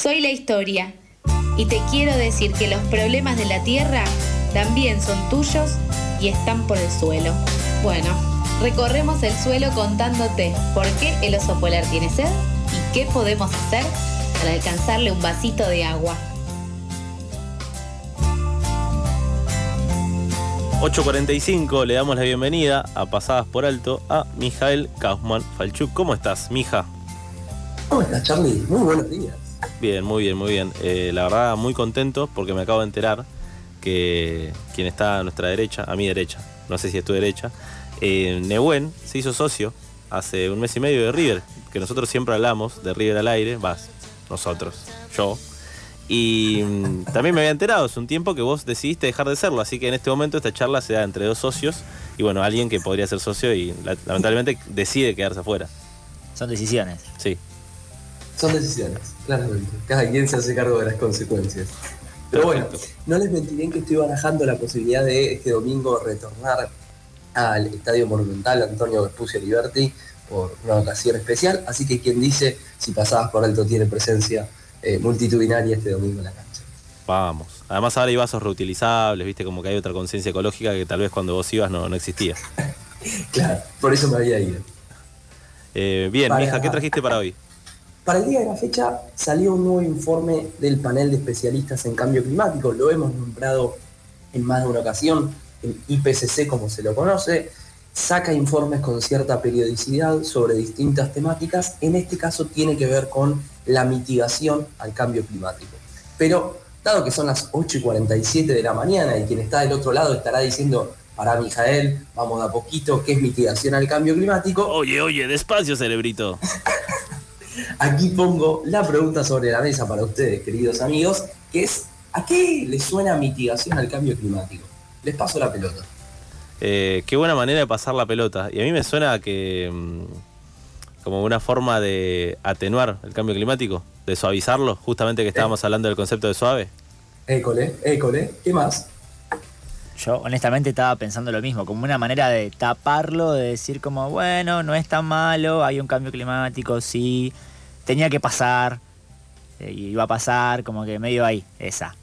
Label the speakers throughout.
Speaker 1: Soy la historia y te quiero decir que los problemas de la Tierra también son tuyos y están por el suelo. Bueno, recorremos el suelo contándote por qué el oso polar tiene sed y qué podemos hacer para alcanzarle un vasito de agua.
Speaker 2: 8.45 le damos la bienvenida a Pasadas por Alto a Mijael Kaufman Falchuk. ¿Cómo estás, Mija?
Speaker 3: ¿Cómo estás, Charlie? Muy buenos días.
Speaker 2: Bien, muy bien, muy bien. Eh, la verdad, muy contento porque me acabo de enterar que quien está a nuestra derecha, a mi derecha, no sé si es tu derecha, eh, Nehuen se hizo socio hace un mes y medio de River, que nosotros siempre hablamos de River al aire, vas, nosotros, yo, y mm, también me había enterado hace un tiempo que vos decidiste dejar de serlo, así que en este momento esta charla se da entre dos socios y bueno, alguien que podría ser socio y lamentablemente decide quedarse afuera.
Speaker 4: Son decisiones.
Speaker 2: Sí.
Speaker 3: Son decisiones, claramente. Cada quien se hace cargo de las consecuencias. Pero bueno, no les mentiré que estoy barajando la posibilidad de este domingo retornar al Estadio Monumental Antonio Vespucio Liberty por una ocasión especial, así que quien dice si pasabas por alto tiene presencia eh, multitudinaria este domingo en la cancha.
Speaker 2: Vamos. Además ahora hay vasos reutilizables, viste, como que hay otra conciencia ecológica que tal vez cuando vos ibas no, no existía.
Speaker 3: claro, por eso me había ido.
Speaker 2: Eh, bien, mija, ¿qué trajiste para hoy?
Speaker 3: Para el día de la fecha salió un nuevo informe del panel de especialistas en cambio climático, lo hemos nombrado en más de una ocasión, el IPCC como se lo conoce, saca informes con cierta periodicidad sobre distintas temáticas, en este caso tiene que ver con la mitigación al cambio climático. Pero dado que son las 8 y 47 de la mañana y quien está del otro lado estará diciendo, para Mijael, vamos a poquito, ¿qué es mitigación al cambio climático?
Speaker 2: Oye, oye, despacio, cerebrito.
Speaker 3: Aquí pongo la pregunta sobre la mesa para ustedes, queridos amigos, que es, ¿a qué les suena mitigación al cambio climático? Les paso la pelota.
Speaker 2: Eh, qué buena manera de pasar la pelota. Y a mí me suena que mm, como una forma de atenuar el cambio climático, de suavizarlo, justamente que estábamos hablando del concepto de suave.
Speaker 3: École, école, ¿qué más?
Speaker 4: Yo honestamente estaba pensando lo mismo, como una manera de taparlo, de decir como, bueno, no es tan malo, hay un cambio climático, sí, tenía que pasar, eh, y iba a pasar, como que medio ahí, esa.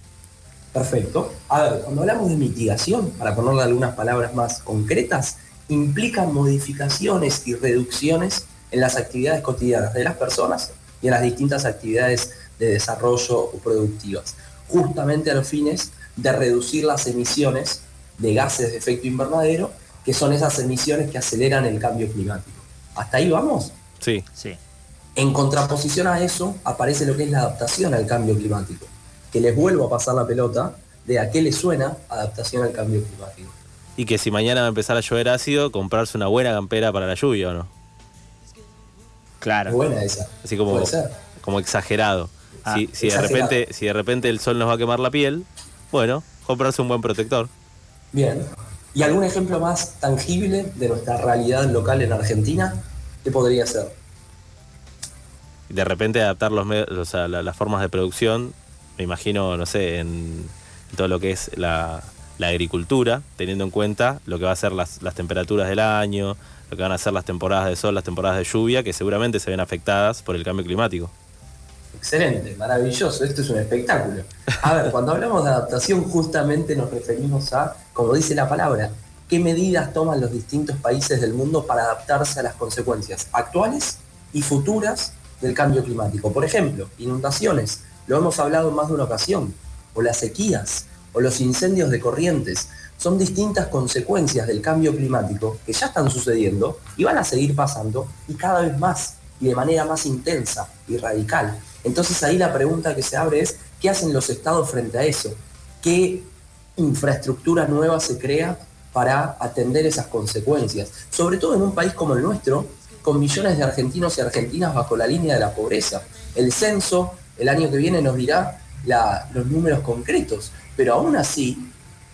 Speaker 3: Perfecto. A ver, cuando hablamos de mitigación, para ponerle algunas palabras más concretas, implican modificaciones y reducciones en las actividades cotidianas de las personas y en las distintas actividades de desarrollo o productivas, justamente a los fines de reducir las emisiones de gases de efecto invernadero, que son esas emisiones que aceleran el cambio climático. ¿Hasta ahí vamos?
Speaker 2: Sí.
Speaker 4: Sí.
Speaker 3: En contraposición a eso aparece lo que es la adaptación al cambio climático, que les vuelvo a pasar la pelota de a qué le suena adaptación al cambio climático.
Speaker 2: Y que si mañana va a empezar a llover ácido, comprarse una buena campera para la lluvia o no.
Speaker 4: Claro.
Speaker 3: buena esa.
Speaker 2: Así como, como exagerado. Ah, si, de repente, si de repente el sol nos va a quemar la piel, bueno, comprarse un buen protector.
Speaker 3: Bien. ¿Y algún ejemplo más tangible de nuestra realidad local en Argentina? ¿Qué podría ser?
Speaker 2: De repente adaptar los, las formas de producción, me imagino, no sé, en, todo lo que es la, agricultura, teniendo en cuenta lo que va a ser las, las temperaturas del año, lo que van a ser las temporadas de sol, las temporadas de lluvia, que seguramente se ven afectadas por el cambio climático.
Speaker 3: Excelente, maravilloso, esto es un espectáculo. A ver, cuando hablamos de adaptación justamente nos referimos a, como dice la palabra, qué medidas toman los distintos países del mundo para adaptarse a las consecuencias actuales y futuras del cambio climático. Por ejemplo, inundaciones, lo hemos hablado más de una ocasión, o las sequías, o los incendios de corrientes. Son distintas consecuencias del cambio climático que ya están sucediendo y van a seguir pasando y cada vez más y de manera más intensa y radical. Entonces ahí la pregunta que se abre es, ¿qué hacen los estados frente a eso? ¿Qué infraestructura nueva se crea para atender esas consecuencias? Sobre todo en un país como el nuestro, con millones de argentinos y argentinas bajo la línea de la pobreza. El censo el año que viene nos dirá los números concretos, pero aún así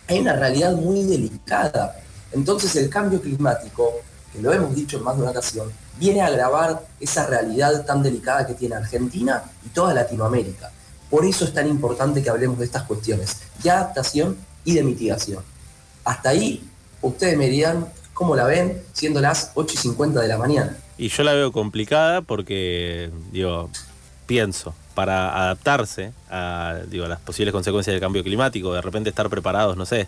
Speaker 3: hay una realidad muy delicada. Entonces el cambio climático, que lo hemos dicho en más de una ocasión, viene a agravar esa realidad tan delicada que tiene Argentina y toda Latinoamérica. Por eso es tan importante que hablemos de estas cuestiones, de adaptación y de mitigación. Hasta ahí, ustedes me dirán cómo la ven, siendo las 8 y 50 de la mañana.
Speaker 2: Y yo la veo complicada porque, digo, pienso, para adaptarse a, digo, las posibles consecuencias del cambio climático, de repente estar preparados, no sé,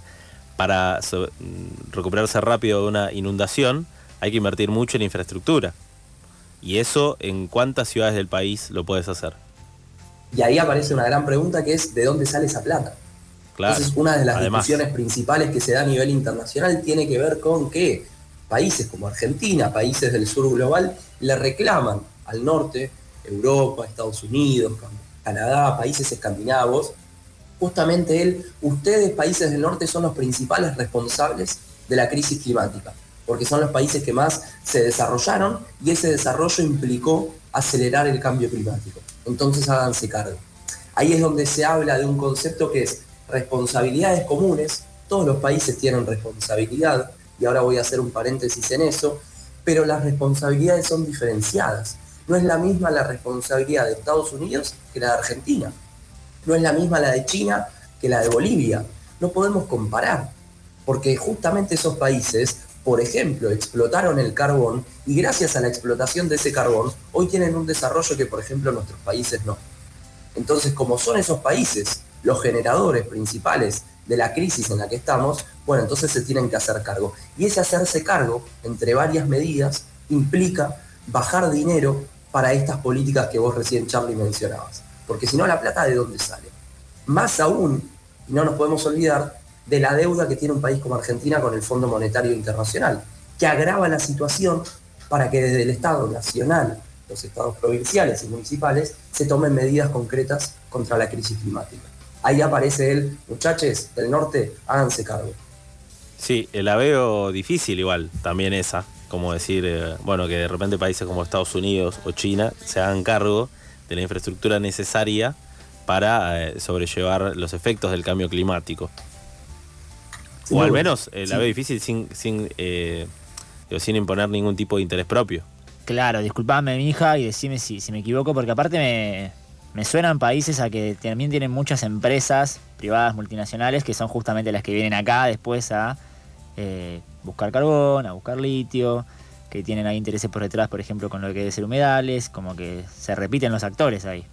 Speaker 2: para mm, recuperarse rápido de una inundación, hay que invertir mucho en infraestructura. Y eso, ¿en cuántas ciudades del país lo puedes hacer?
Speaker 3: Y ahí aparece una gran pregunta que es, ¿de dónde sale esa plata?
Speaker 2: Claro.
Speaker 3: Entonces, una de las discusiones principales que se da a nivel internacional tiene que ver con que países como Argentina, países del sur global, le reclaman al norte, Europa, Estados Unidos, Canadá, países escandinavos, justamente él, ustedes, países del norte, son los principales responsables de la crisis climática, porque son los países que más se desarrollaron y ese desarrollo implicó acelerar el cambio climático. Entonces háganse cargo. Ahí es donde se habla de un concepto que es responsabilidades comunes, todos los países tienen responsabilidad, y ahora voy a hacer un paréntesis en eso, pero las responsabilidades son diferenciadas. No es la misma la responsabilidad de Estados Unidos que la de Argentina. No es la misma la de China que la de Bolivia. No podemos comparar, porque justamente esos países, por ejemplo, explotaron el carbón y gracias a la explotación de ese carbón, hoy tienen un desarrollo que, por ejemplo, nuestros países no. Entonces, como son esos países los generadores principales de la crisis en la que estamos, bueno, entonces se tienen que hacer cargo. Y ese hacerse cargo, entre varias medidas, implica bajar dinero para estas políticas que vos recién, Charlie, mencionabas. Porque si no, la plata de dónde sale. Más aún, no nos podemos olvidar, de la deuda que tiene un país como Argentina con el Fondo Monetario Internacional, que agrava la situación para que desde el Estado nacional, los estados provinciales y municipales, se tomen medidas concretas contra la crisis climática ahí aparece él, muchachos del norte, háganse cargo.
Speaker 2: Sí, la veo difícil igual, también esa, como decir, eh, bueno, que de repente países como Estados Unidos o China se hagan cargo de la infraestructura necesaria para eh, sobrellevar los efectos del cambio climático. o al menos eh, la veo difícil sin, sin, sin imponer ningún tipo de interés propio.
Speaker 4: Claro, disculpame mi hija y decime si, si me equivoco, porque aparte me, me suenan países a que también tienen muchas empresas privadas multinacionales que son justamente las que vienen acá después a eh, buscar carbón, a buscar litio, que tienen ahí intereses por detrás, por ejemplo, con lo que debe ser humedales, como que se repiten los actores ahí.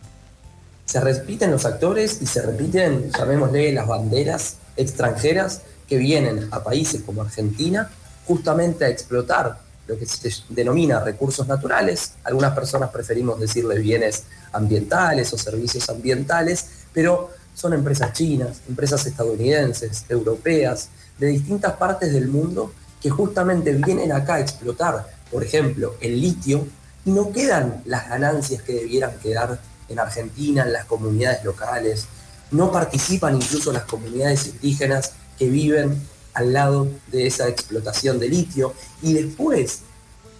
Speaker 3: Se repiten los actores y se repiten, llamémosle, las banderas extranjeras que vienen a países como Argentina justamente a explotar lo que se denomina recursos naturales. Algunas personas preferimos decirle bienes ambientales o servicios ambientales, pero son empresas chinas, empresas estadounidenses, europeas, de distintas partes del mundo que justamente vienen acá a explotar, por ejemplo, el litio, y no quedan las ganancias que debieran quedar en Argentina, en las comunidades locales, no participan incluso las comunidades indígenas que viven al lado de esa explotación de litio, y después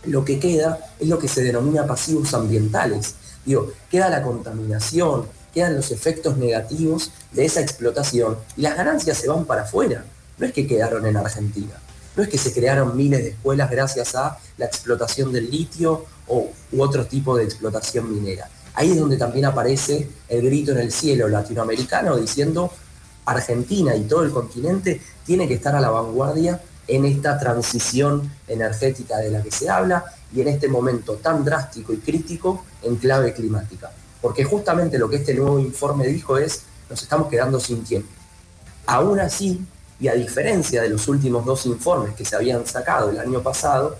Speaker 3: lo que queda es lo que se denomina pasivos ambientales, Digo, queda la contaminación, quedan los efectos negativos de esa explotación y las ganancias se van para afuera. No es que quedaron en Argentina, no es que se crearon miles de escuelas gracias a la explotación del litio o, u otro tipo de explotación minera. Ahí es donde también aparece el grito en el cielo latinoamericano diciendo Argentina y todo el continente tiene que estar a la vanguardia en esta transición energética de la que se habla y en este momento tan drástico y crítico en clave climática. Porque justamente lo que este nuevo informe dijo es, nos estamos quedando sin tiempo. Aún así, y a diferencia de los últimos dos informes que se habían sacado el año pasado,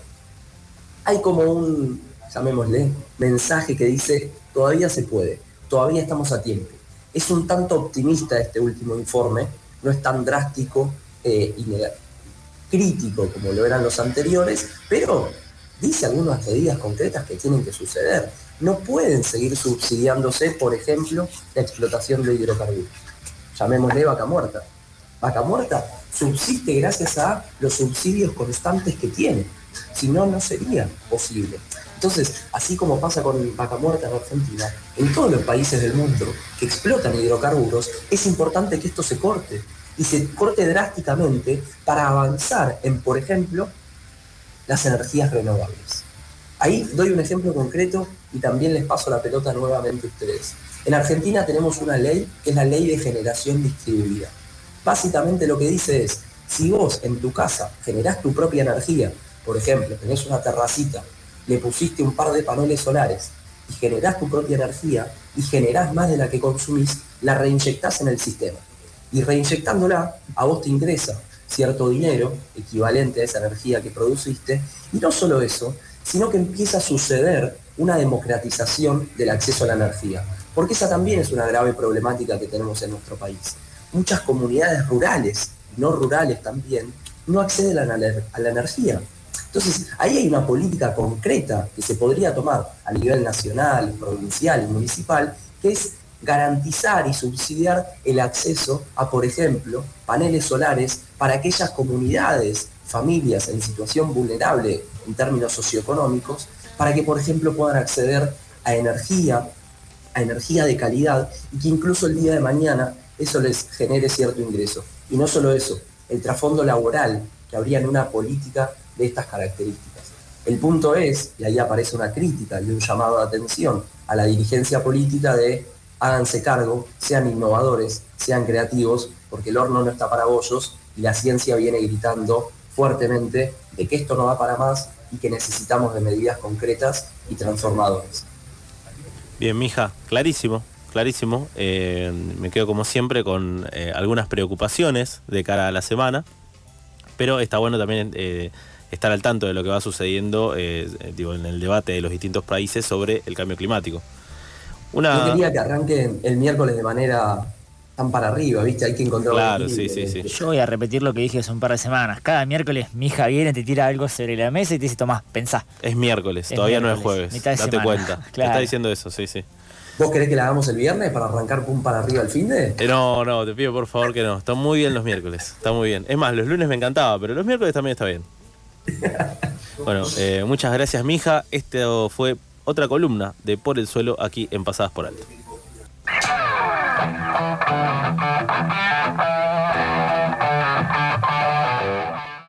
Speaker 3: hay como un, llamémosle, mensaje que dice, todavía se puede, todavía estamos a tiempo. Es un tanto optimista este último informe, no es tan drástico eh, y crítico como lo eran los anteriores, pero dice algunas medidas concretas que tienen que suceder. No pueden seguir subsidiándose, por ejemplo, la explotación de hidrocarburos. Llamémosle vaca muerta. Vaca muerta subsiste gracias a los subsidios constantes que tiene. Si no, no sería posible. Entonces, así como pasa con vaca muerta en Argentina, en todos los países del mundo que explotan hidrocarburos, es importante que esto se corte y se corte drásticamente para avanzar en, por ejemplo, las energías renovables. Ahí doy un ejemplo concreto y también les paso la pelota nuevamente a ustedes. En Argentina tenemos una ley que es la ley de generación distribuida. Básicamente lo que dice es, si vos en tu casa generás tu propia energía, por ejemplo, tenés una terracita, le pusiste un par de paneles solares y generás tu propia energía y generás más de la que consumís, la reinyectás en el sistema. Y reinyectándola, a vos te ingresa cierto dinero equivalente a esa energía que produciste. Y no solo eso, sino que empieza a suceder una democratización del acceso a la energía. Porque esa también es una grave problemática que tenemos en nuestro país. Muchas comunidades rurales, no rurales también, no acceden a la, energía. Entonces, ahí hay una política concreta que se podría tomar a nivel nacional, provincial y municipal, que es garantizar y subsidiar el acceso a, por ejemplo, paneles solares para aquellas comunidades, familias en situación vulnerable en términos socioeconómicos, para que, por ejemplo, puedan acceder a energía, a energía de calidad y que incluso el día de mañana eso les genere cierto ingreso. Y no solo eso, el trasfondo laboral que habría en una política de estas características. El punto es, y ahí aparece una crítica y un llamado de atención a la dirigencia política de háganse cargo, sean innovadores, sean creativos, porque el horno no está para bollos y la ciencia viene gritando fuertemente de que esto no va para más y que necesitamos de medidas concretas y transformadoras.
Speaker 2: Bien, mija, clarísimo, clarísimo. Eh, me quedo como siempre con eh, algunas preocupaciones de cara a la semana, pero está bueno también eh, estar al tanto de lo que va sucediendo digo, en el debate de los distintos países sobre el cambio climático.
Speaker 3: Yo quería que arranquen el miércoles de manera tan para arriba, ¿viste? Hay que encontrar
Speaker 2: Claro, sí, sí, sí.
Speaker 4: Yo voy a repetir lo que dije hace un par de semanas. Cada miércoles mi hija viene, te tira algo sobre la mesa y te dice, Tomás, pensá.
Speaker 2: Es miércoles, todavía no es jueves. Date cuenta. Te está diciendo eso, sí, sí.
Speaker 3: ¿Vos querés que la hagamos el viernes para arrancar pum para arriba el fin de?
Speaker 2: Eh, no, no, te pido por favor que no. Están muy bien los miércoles. Está muy bien. Es más, los lunes me encantaba, pero los miércoles también está bien. Bueno, eh, muchas gracias, mija. Esto fue otra columna de Por el Suelo aquí en Pasadas por Alto.